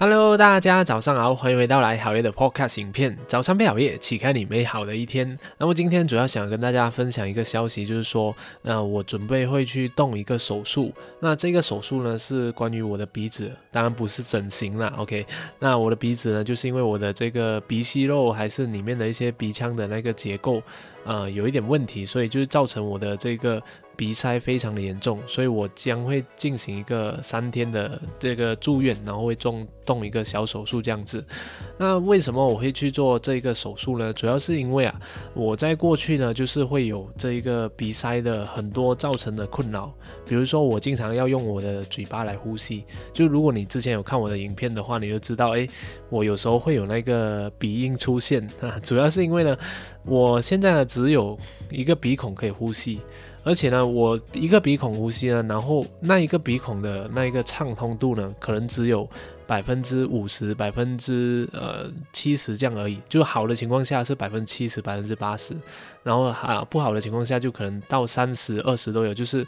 Hello，大家早上好，欢迎回到来好夜的 Podcast 影片。早上配好夜，启开你美好的一天。那么今天主要想跟大家分享一个消息，就是说，那我准备会去动一个手术。那这个手术呢，是关于我的鼻子，当然不是整形啦。OK，那我的鼻子呢，就是因为我的这个鼻息肉还是里面的一些鼻腔的那个结构，呃，有一点问题，所以就是造成我的这个。鼻塞非常的严重，所以我将会进行一个三天的这个住院，然后会动动一个小手术这样子。那为什么我会去做这个手术呢？主要是因为啊，我在过去呢，就是会有这一个鼻塞的很多造成的困扰，比如说我经常要用我的嘴巴来呼吸。就如果你之前有看我的影片的话，你就知道，诶，我有时候会有那个鼻音出现啊，主要是因为呢，我现在呢只有一个鼻孔可以呼吸。而且呢，我一个鼻孔呼吸呢，然后那一个鼻孔的那一个畅通度呢，可能只有百分之五十、百分之呃七十这样而已。就好的情况下是百分之七十、百分之八十，然后啊不好的情况下就可能到三十、二十都有。就是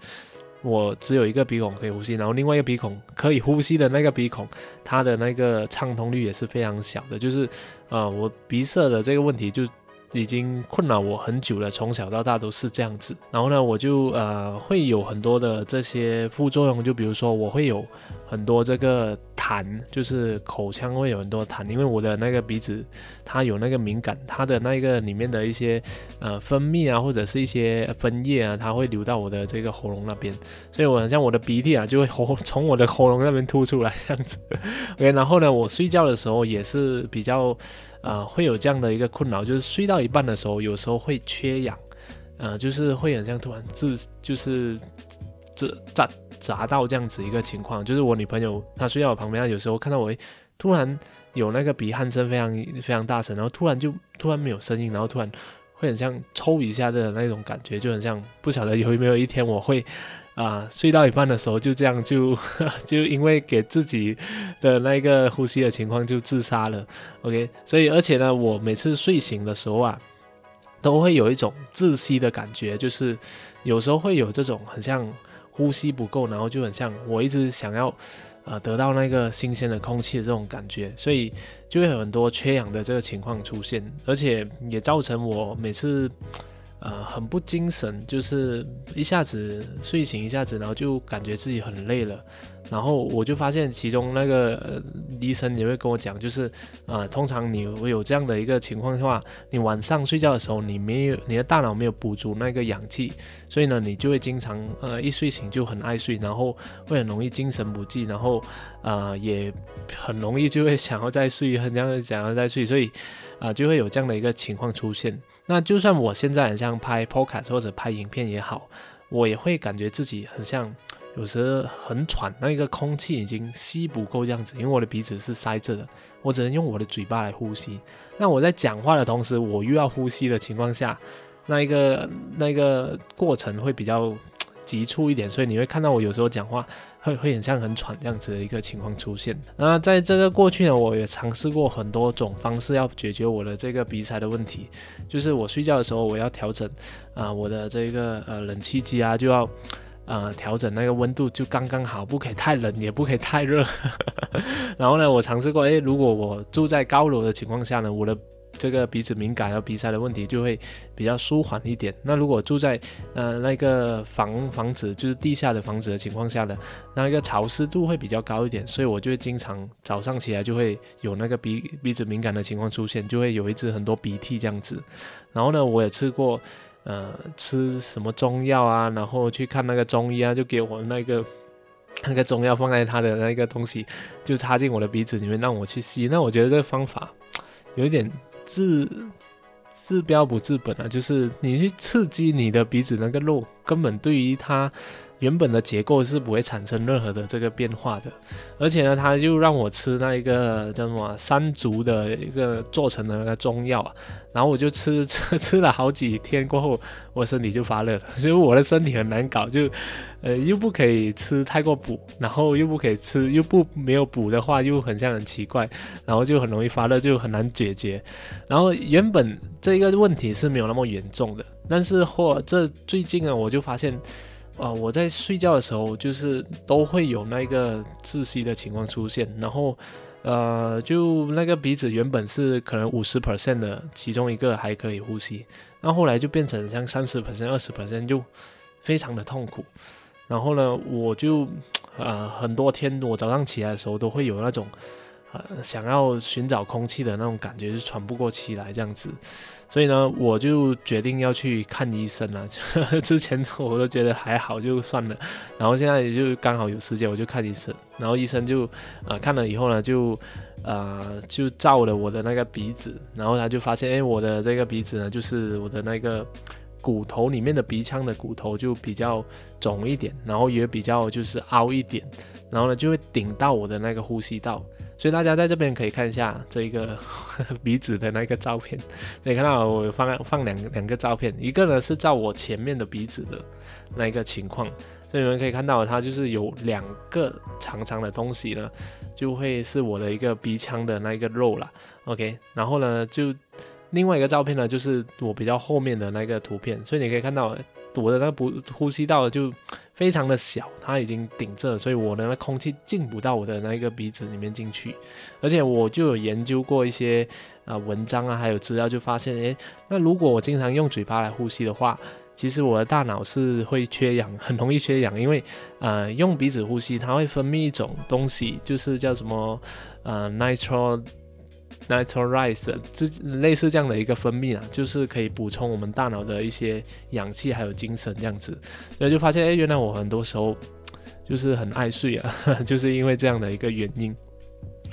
我只有一个鼻孔可以呼吸，然后另外一个鼻孔可以呼吸的那个鼻孔，它的那个畅通率也是非常小的。就是呃我鼻塞的这个问题就。已经困扰我很久了，从小到大都是这样子。然后呢，我就呃会有很多的这些副作用，就比如说我会有很多这个痰，就是口腔会有很多痰，因为我的那个鼻子它有那个敏感，它的那个里面的一些呃分泌啊，或者是一些分液啊，它会流到我的这个喉咙那边，所以我很像我的鼻涕啊就会喉从我的喉咙那边吐出来这样子。OK，然后呢，我睡觉的时候也是比较。呃，会有这样的一个困扰，就是睡到一半的时候，有时候会缺氧，呃，就是会很像突然自就是这砸砸到这样子一个情况。就是我女朋友她睡在我旁边，有时候看到我突然有那个鼻鼾声非常非常大声，然后突然就突然没有声音，然后突然会很像抽一下的那种感觉，就很像不晓得有没有一天我会。啊，睡到一半的时候就这样就 就因为给自己的那个呼吸的情况就自杀了。OK，所以而且呢，我每次睡醒的时候啊，都会有一种窒息的感觉，就是有时候会有这种很像呼吸不够，然后就很像我一直想要啊得到那个新鲜的空气的这种感觉，所以就会有很多缺氧的这个情况出现，而且也造成我每次。呃，很不精神，就是一下子睡醒，一下子，然后就感觉自己很累了。然后我就发现，其中那个医生也会跟我讲，就是呃，通常你会有这样的一个情况的话，你晚上睡觉的时候，你没有你的大脑没有补足那个氧气，所以呢，你就会经常呃一睡醒就很爱睡，然后会很容易精神不济，然后呃也很容易就会想要再睡，很想想要再睡，所以啊就会有这样的一个情况出现。那就算我现在很像拍 podcast 或者拍影片也好，我也会感觉自己很像，有时很喘，那一个空气已经吸不够这样子，因为我的鼻子是塞着的，我只能用我的嘴巴来呼吸。那我在讲话的同时，我又要呼吸的情况下，那一个那一个过程会比较。急促一点，所以你会看到我有时候讲话会会很像很喘这样子的一个情况出现。那在这个过去呢，我也尝试过很多种方式要解决我的这个鼻塞的问题，就是我睡觉的时候我要调整啊我的这个呃冷气机啊就要呃调整那个温度就刚刚好，不可以太冷也不可以太热。然后呢，我尝试过，诶，如果我住在高楼的情况下呢，我的这个鼻子敏感和鼻塞的问题就会比较舒缓一点。那如果住在呃那个房房子就是地下的房子的情况下呢，那一个潮湿度会比较高一点，所以我就会经常早上起来就会有那个鼻鼻子敏感的情况出现，就会有一支很多鼻涕这样子。然后呢，我也吃过呃吃什么中药啊，然后去看那个中医啊，就给我那个那个中药放在他的那个东西，就插进我的鼻子里面让我去吸。那我觉得这个方法有一点。治治标不治本啊，就是你去刺激你的鼻子那个肉，根本对于它。原本的结构是不会产生任何的这个变化的，而且呢，他就让我吃那一个叫什么山竹的一个做成的那个中药啊，然后我就吃 吃吃了好几天过后，我身体就发热了，所以我的身体很难搞，就呃又不可以吃太过补，然后又不可以吃又不没有补的话又很像很奇怪，然后就很容易发热，就很难解决。然后原本这个问题是没有那么严重的，但是或这最近啊，我就发现。啊，我在睡觉的时候，就是都会有那个窒息的情况出现，然后，呃，就那个鼻子原本是可能五十 percent 的其中一个还可以呼吸，那后来就变成像三十 percent、二十 percent 就非常的痛苦。然后呢，我就呃很多天我早上起来的时候都会有那种呃想要寻找空气的那种感觉，就喘不过气来这样子。所以呢，我就决定要去看医生了。之前我都觉得还好，就算了。然后现在也就刚好有时间，我就看医生。然后医生就呃看了以后呢，就呃就照了我的那个鼻子，然后他就发现，哎，我的这个鼻子呢，就是我的那个骨头里面的鼻腔的骨头就比较肿一点，然后也比较就是凹一点，然后呢就会顶到我的那个呼吸道。所以大家在这边可以看一下这一个 鼻子的那个照片，可以看到我放放两两个照片，一个呢是照我前面的鼻子的那一个情况，所以你们可以看到它就是有两个长长的东西呢，就会是我的一个鼻腔的那一个肉了，OK，然后呢就另外一个照片呢就是我比较后面的那个图片，所以你可以看到我的那不呼吸道就。非常的小，它已经顶着，所以我的空气进不到我的那个鼻子里面进去。而且我就有研究过一些啊文章啊，还有资料，就发现，诶，那如果我经常用嘴巴来呼吸的话，其实我的大脑是会缺氧，很容易缺氧，因为呃用鼻子呼吸，它会分泌一种东西，就是叫什么呃 nitro。nitric，这类似这样的一个分泌啊，就是可以补充我们大脑的一些氧气还有精神这样子，所以就发现，哎，原来我很多时候就是很爱睡啊，就是因为这样的一个原因。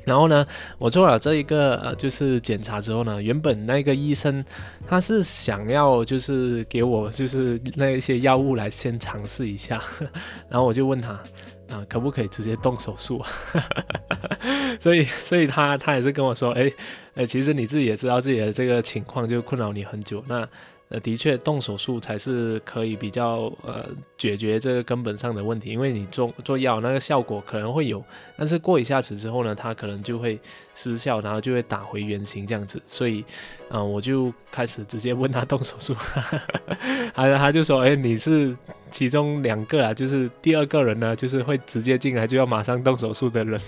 然后呢，我做了这一个呃，就是检查之后呢，原本那个医生他是想要就是给我就是那一些药物来先尝试一下，然后我就问他。啊，可不可以直接动手术？所以，所以他他也是跟我说，哎，哎，其实你自己也知道自己的这个情况就困扰你很久，那。呃，的确，动手术才是可以比较呃解决这个根本上的问题，因为你做做药那个效果可能会有，但是过一下子之后呢，它可能就会失效，然后就会打回原形这样子，所以，嗯，我就开始直接问他动手术，他他就说，哎，你是其中两个啊，就是第二个人呢，就是会直接进来就要马上动手术的人，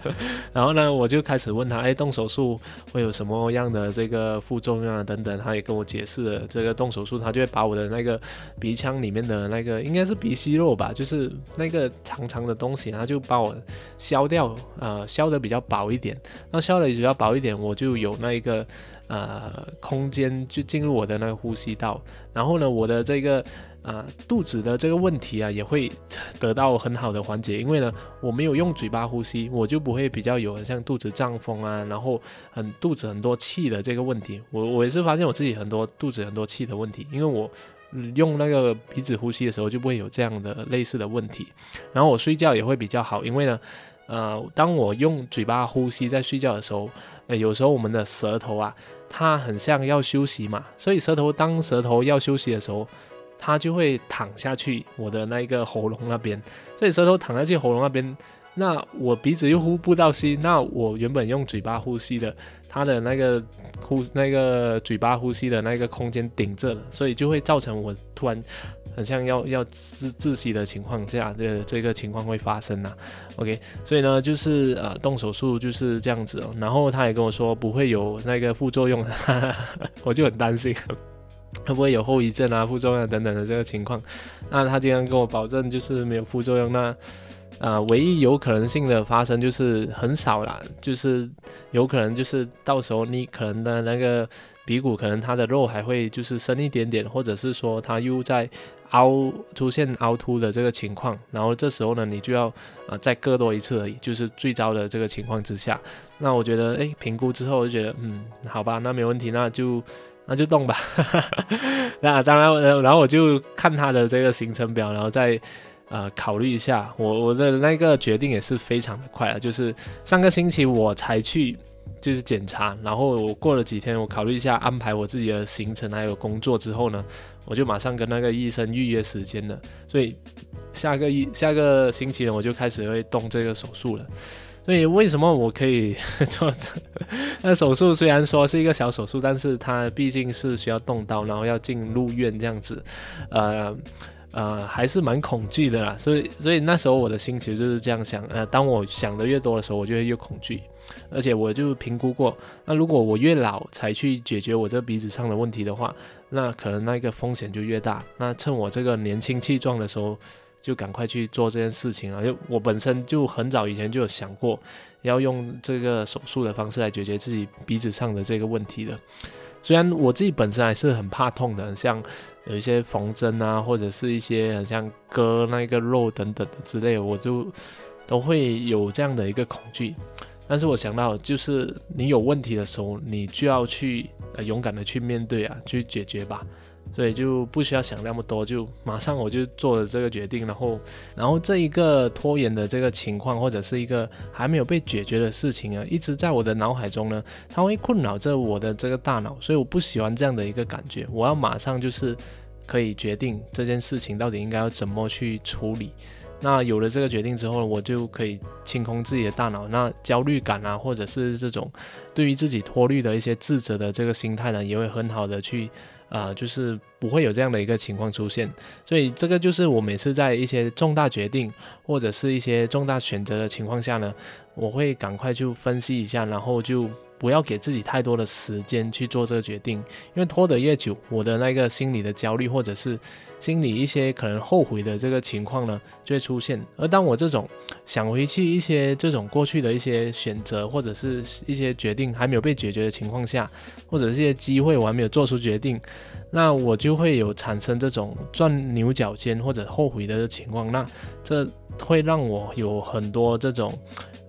然后呢，我就开始问他，哎，动手术会有什么样的这个副作用啊等等，他也跟我解释了这。动手术，他就会把我的那个鼻腔里面的那个应该是鼻息肉吧，就是那个长长的东西，他就把我削掉，呃，削的比较薄一点。那削的比较薄一点，我就有那一个呃空间就进入我的那个呼吸道。然后呢，我的这个。啊，肚子的这个问题啊，也会得到很好的缓解，因为呢，我没有用嘴巴呼吸，我就不会比较有像肚子胀风啊，然后很肚子很多气的这个问题。我我也是发现我自己很多肚子很多气的问题，因为我用那个鼻子呼吸的时候就不会有这样的类似的问题。然后我睡觉也会比较好，因为呢，呃，当我用嘴巴呼吸在睡觉的时候，呃，有时候我们的舌头啊，它很像要休息嘛，所以舌头当舌头要休息的时候。它就会躺下去我的那个喉咙那边，所以舌头躺下去喉咙那边，那我鼻子又呼不到吸，那我原本用嘴巴呼吸的，它的那个呼那个嘴巴呼吸的那个空间顶着了，所以就会造成我突然很像要要窒窒息的情况下的这个情况会发生呐。OK，所以呢就是呃动手术就是这样子哦，然后他也跟我说不会有那个副作用，我就很担心。会不会有后遗症啊、副作用等等的这个情况？那他今天跟我保证就是没有副作用。那呃，唯一有可能性的发生就是很少啦，就是有可能就是到时候你可能的那个鼻骨可能它的肉还会就是深一点点，或者是说它又在凹出现凹凸的这个情况，然后这时候呢你就要啊再割多一次而已，就是最糟的这个情况之下。那我觉得诶，评估之后我就觉得嗯好吧，那没问题，那就。那就动吧，那当然，然后我就看他的这个行程表，然后再呃考虑一下。我我的那个决定也是非常的快啊，就是上个星期我才去就是检查，然后我过了几天，我考虑一下安排我自己的行程还有工作之后呢，我就马上跟那个医生预约时间了。所以下个一下个星期呢，我就开始会动这个手术了。所以为什么我可以 做这那手术？虽然说是一个小手术，但是它毕竟是需要动刀，然后要进入院这样子，呃呃，还是蛮恐惧的啦。所以所以那时候我的心其实就是这样想，呃，当我想的越多的时候，我就会越恐惧。而且我就评估过，那如果我越老才去解决我这鼻子上的问题的话，那可能那个风险就越大。那趁我这个年轻气壮的时候，就赶快去做这件事情啊！就我本身就很早以前就有想过，要用这个手术的方式来解决自己鼻子上的这个问题的。虽然我自己本身还是很怕痛的，像有一些缝针啊，或者是一些像割那个肉等等的之类，我就都会有这样的一个恐惧。但是我想到，就是你有问题的时候，你就要去呃勇敢的去面对啊，去解决吧。所以就不需要想那么多，就马上我就做了这个决定。然后，然后这一个拖延的这个情况，或者是一个还没有被解决的事情啊，一直在我的脑海中呢，它会困扰着我的这个大脑。所以我不喜欢这样的一个感觉，我要马上就是可以决定这件事情到底应该要怎么去处理。那有了这个决定之后，我就可以清空自己的大脑。那焦虑感啊，或者是这种对于自己脱虑的一些自责的这个心态呢，也会很好的去啊，就是不会有这样的一个情况出现。所以这个就是我每次在一些重大决定或者是一些重大选择的情况下呢，我会赶快去分析一下，然后就。不要给自己太多的时间去做这个决定，因为拖得越久，我的那个心理的焦虑或者是心理一些可能后悔的这个情况呢，就会出现。而当我这种想回去一些这种过去的一些选择或者是一些决定还没有被解决的情况下，或者这些机会我还没有做出决定，那我就会有产生这种钻牛角尖或者后悔的情况。那这会让我有很多这种。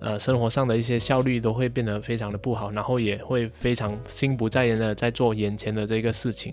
呃，生活上的一些效率都会变得非常的不好，然后也会非常心不在焉的在做眼前的这个事情，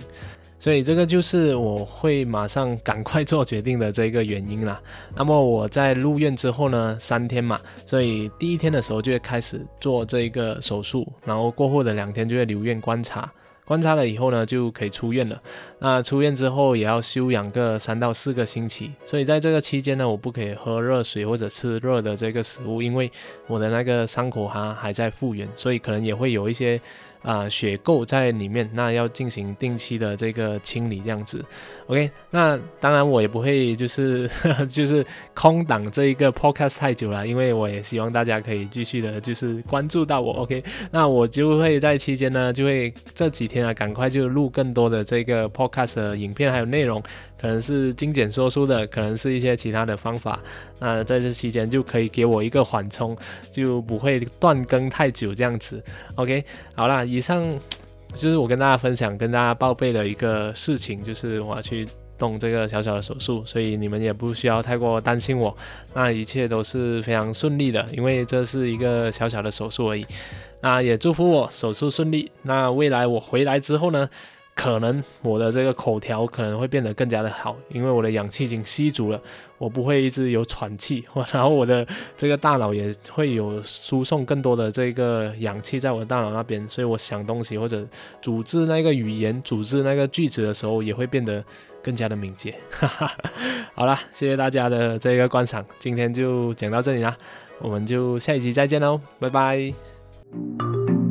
所以这个就是我会马上赶快做决定的这个原因啦。那么我在入院之后呢，三天嘛，所以第一天的时候就会开始做这个手术，然后过后的两天就会留院观察。观察了以后呢，就可以出院了。那出院之后也要休养个三到四个星期，所以在这个期间呢，我不可以喝热水或者吃热的这个食物，因为我的那个伤口哈还在复原，所以可能也会有一些。啊，血垢在里面，那要进行定期的这个清理，这样子。OK，那当然我也不会就是 就是空档这一个 podcast 太久了，因为我也希望大家可以继续的，就是关注到我。OK，那我就会在期间呢，就会这几天啊，赶快就录更多的这个 podcast 的影片还有内容。可能是精简说书的，可能是一些其他的方法。那在这期间就可以给我一个缓冲，就不会断更太久这样子。OK，好啦，以上 就是我跟大家分享、跟大家报备的一个事情，就是我要去动这个小小的手术，所以你们也不需要太过担心我。那一切都是非常顺利的，因为这是一个小小的手术而已。那也祝福我手术顺利。那未来我回来之后呢？可能我的这个口条可能会变得更加的好，因为我的氧气已经吸足了，我不会一直有喘气，然后我的这个大脑也会有输送更多的这个氧气在我的大脑那边，所以我想东西或者组织那个语言、组织那个句子的时候也会变得更加的敏捷。好了，谢谢大家的这个观赏，今天就讲到这里啦，我们就下一集再见喽，拜拜。